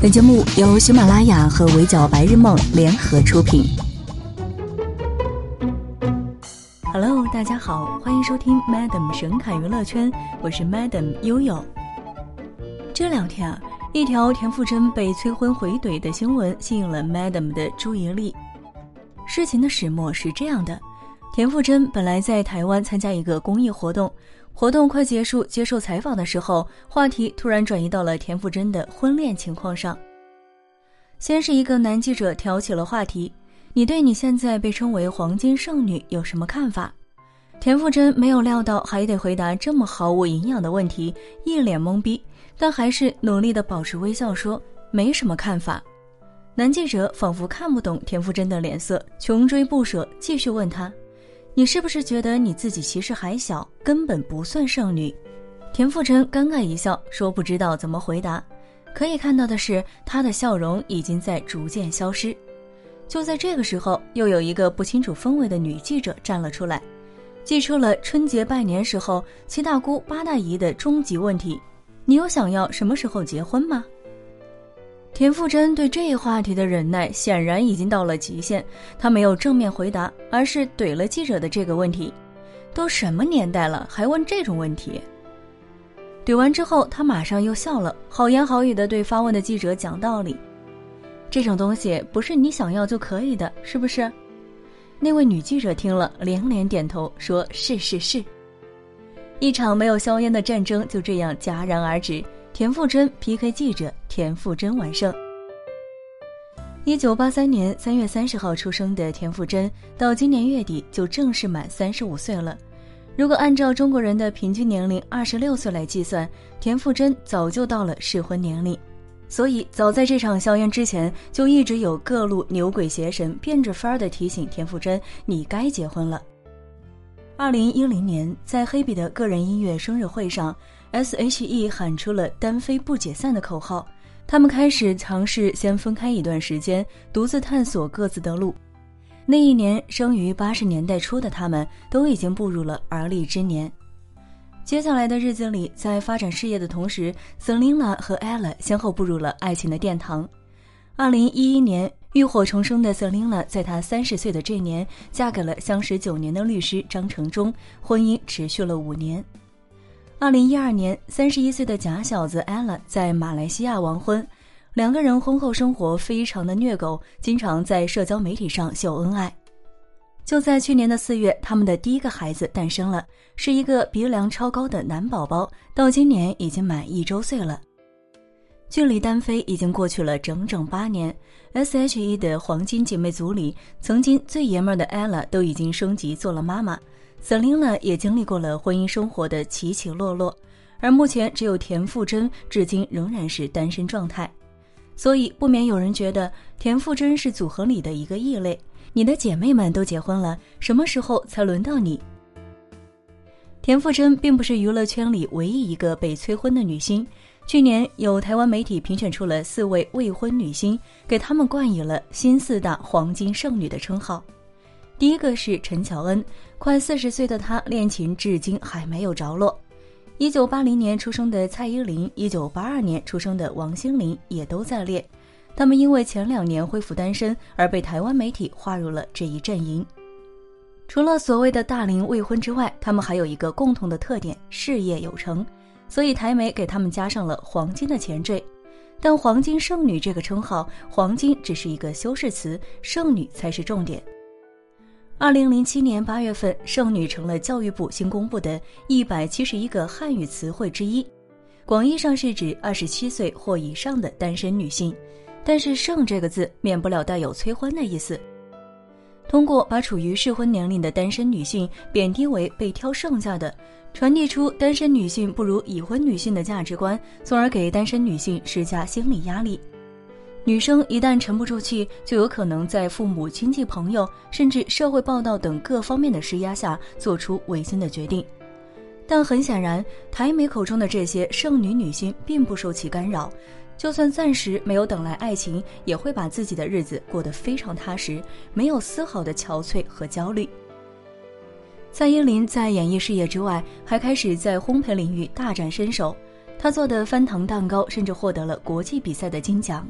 本节目由喜马拉雅和围剿白日梦联合出品。Hello，大家好，欢迎收听 Madam 神侃娱乐圈，我是 Madam 悠悠。这两天啊，一条田馥甄被催婚回怼的新闻吸引了 Madam 的注意力。事情的始末是这样的：田馥甄本来在台湾参加一个公益活动。活动快结束，接受采访的时候，话题突然转移到了田馥甄的婚恋情况上。先是一个男记者挑起了话题：“你对你现在被称为黄金剩女有什么看法？”田馥甄没有料到还得回答这么毫无营养的问题，一脸懵逼，但还是努力的保持微笑说：“没什么看法。”男记者仿佛看不懂田馥甄的脸色，穷追不舍，继续问他。你是不是觉得你自己其实还小，根本不算剩女？田馥甄尴尬一笑，说不知道怎么回答。可以看到的是，他的笑容已经在逐渐消失。就在这个时候，又有一个不清楚氛围的女记者站了出来，寄出了春节拜年时候七大姑八大姨的终极问题：你有想要什么时候结婚吗？田馥甄对这一话题的忍耐显然已经到了极限，他没有正面回答，而是怼了记者的这个问题：“都什么年代了，还问这种问题？”怼完之后，他马上又笑了，好言好语的对发问的记者讲道理：“这种东西不是你想要就可以的，是不是？”那位女记者听了连连点头，说是是是。一场没有硝烟的战争就这样戛然而止。田馥甄 PK 记者，田馥甄完胜。一九八三年三月三十号出生的田馥甄，到今年月底就正式满三十五岁了。如果按照中国人的平均年龄二十六岁来计算，田馥甄早就到了适婚年龄。所以，早在这场硝烟之前，就一直有各路牛鬼邪神变着法儿的提醒田馥甄：“你该结婚了。”二零一零年，在黑比的个人音乐生日会上。S.H.E 喊出了“单飞不解散”的口号，他们开始尝试先分开一段时间，独自探索各自的路。那一年，生于八十年代初的他们都已经步入了而立之年。接下来的日子里，在发展事业的同时，Selina 和 Ella 先后步入了爱情的殿堂。二零一一年，浴火重生的 Selina 在她三十岁的这年，嫁给了相识九年的律师张成忠，婚姻持续了五年。二零一二年，三十一岁的假小子 Ella 在马来西亚完婚，两个人婚后生活非常的虐狗，经常在社交媒体上秀恩爱。就在去年的四月，他们的第一个孩子诞生了，是一个鼻梁超高的男宝宝，到今年已经满一周岁了。距离单飞已经过去了整整八年，S.H.E 的黄金姐妹组里，曾经最爷们的 Ella 都已经升级做了妈妈。Selina 也经历过了婚姻生活的起起落落，而目前只有田馥甄至今仍然是单身状态，所以不免有人觉得田馥甄是组合里的一个异类。你的姐妹们都结婚了，什么时候才轮到你？田馥甄并不是娱乐圈里唯一一个被催婚的女星，去年有台湾媒体评选出了四位未婚女星，给他们冠以了“新四大黄金剩女”的称号。第一个是陈乔恩，快四十岁的她恋情至今还没有着落。一九八零年出生的蔡依林，一九八二年出生的王心凌也都在列。他们因为前两年恢复单身而被台湾媒体划入了这一阵营。除了所谓的大龄未婚之外，他们还有一个共同的特点：事业有成。所以台媒给他们加上了“黄金”的前缀。但“黄金剩女”这个称号，“黄金”只是一个修饰词，“剩女”才是重点。二零零七年八月份，剩女成了教育部新公布的一百七十一个汉语词汇之一，广义上是指二十七岁或以上的单身女性。但是“剩”这个字免不了带有催婚的意思，通过把处于适婚年龄的单身女性贬低为被挑剩下的，传递出单身女性不如已婚女性的价值观，从而给单身女性施加心理压力。女生一旦沉不住气，就有可能在父母亲戚朋友甚至社会报道等各方面的施压下做出违心的决定。但很显然，台媒口中的这些剩女女星并不受其干扰，就算暂时没有等来爱情，也会把自己的日子过得非常踏实，没有丝毫的憔悴和焦虑。蔡依林在演艺事业之外，还开始在烘焙领域大展身手。她做的翻糖蛋糕甚至获得了国际比赛的金奖。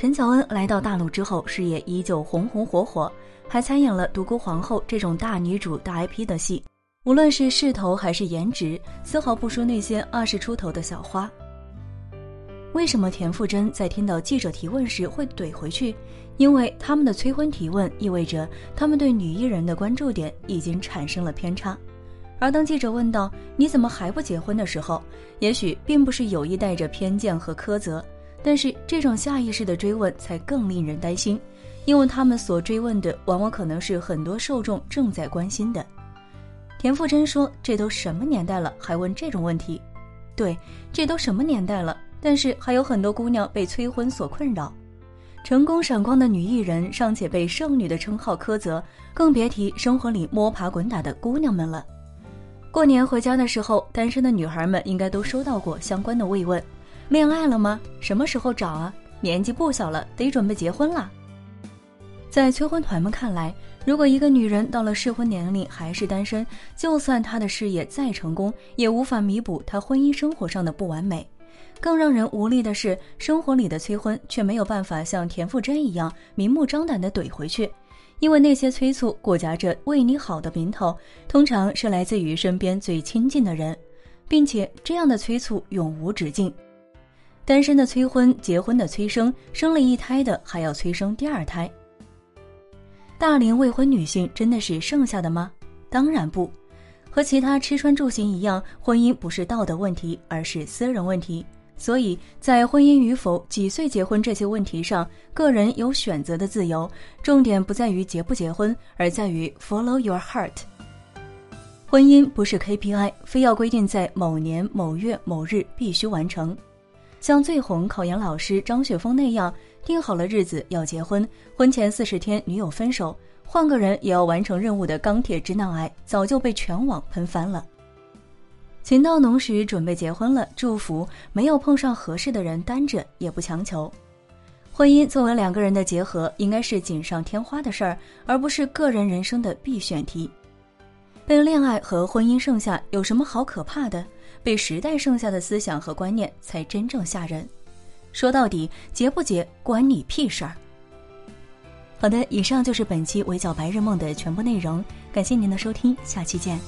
陈乔恩来到大陆之后，事业依旧红红火火，还参演了《独孤皇后》这种大女主大 IP 的戏。无论是势头还是颜值，丝毫不输那些二十出头的小花。为什么田馥甄在听到记者提问时会怼回去？因为他们的催婚提问意味着他们对女艺人的关注点已经产生了偏差。而当记者问到“你怎么还不结婚”的时候，也许并不是有意带着偏见和苛责。但是这种下意识的追问才更令人担心，因为他们所追问的往往可能是很多受众正在关心的。田馥甄说：“这都什么年代了，还问这种问题？”对，这都什么年代了，但是还有很多姑娘被催婚所困扰。成功闪光的女艺人尚且被剩女的称号苛责，更别提生活里摸爬滚打的姑娘们了。过年回家的时候，单身的女孩们应该都收到过相关的慰问。恋爱了吗？什么时候找啊？年纪不小了，得准备结婚了。在催婚团们看来，如果一个女人到了适婚年龄还是单身，就算她的事业再成功，也无法弥补她婚姻生活上的不完美。更让人无力的是，生活里的催婚却没有办法像田馥甄一样明目张胆地怼回去，因为那些催促裹夹着为你好的名头，通常是来自于身边最亲近的人，并且这样的催促永无止境。单身的催婚，结婚的催生，生了一胎的还要催生第二胎。大龄未婚女性真的是剩下的吗？当然不，和其他吃穿住行一样，婚姻不是道德问题，而是私人问题。所以在婚姻与否、几岁结婚这些问题上，个人有选择的自由。重点不在于结不结婚，而在于 follow your heart。婚姻不是 KPI，非要规定在某年某月某日必须完成。像最红考研老师张雪峰那样，定好了日子要结婚，婚前四十天女友分手，换个人也要完成任务的钢铁直男癌，早就被全网喷翻了。情到浓时准备结婚了，祝福；没有碰上合适的人，单着也不强求。婚姻作为两个人的结合，应该是锦上添花的事儿，而不是个人人生的必选题。被恋爱和婚姻剩下有什么好可怕的？被时代剩下的思想和观念才真正吓人。说到底，结不结关你屁事儿。好的，以上就是本期围剿白日梦的全部内容，感谢您的收听，下期见。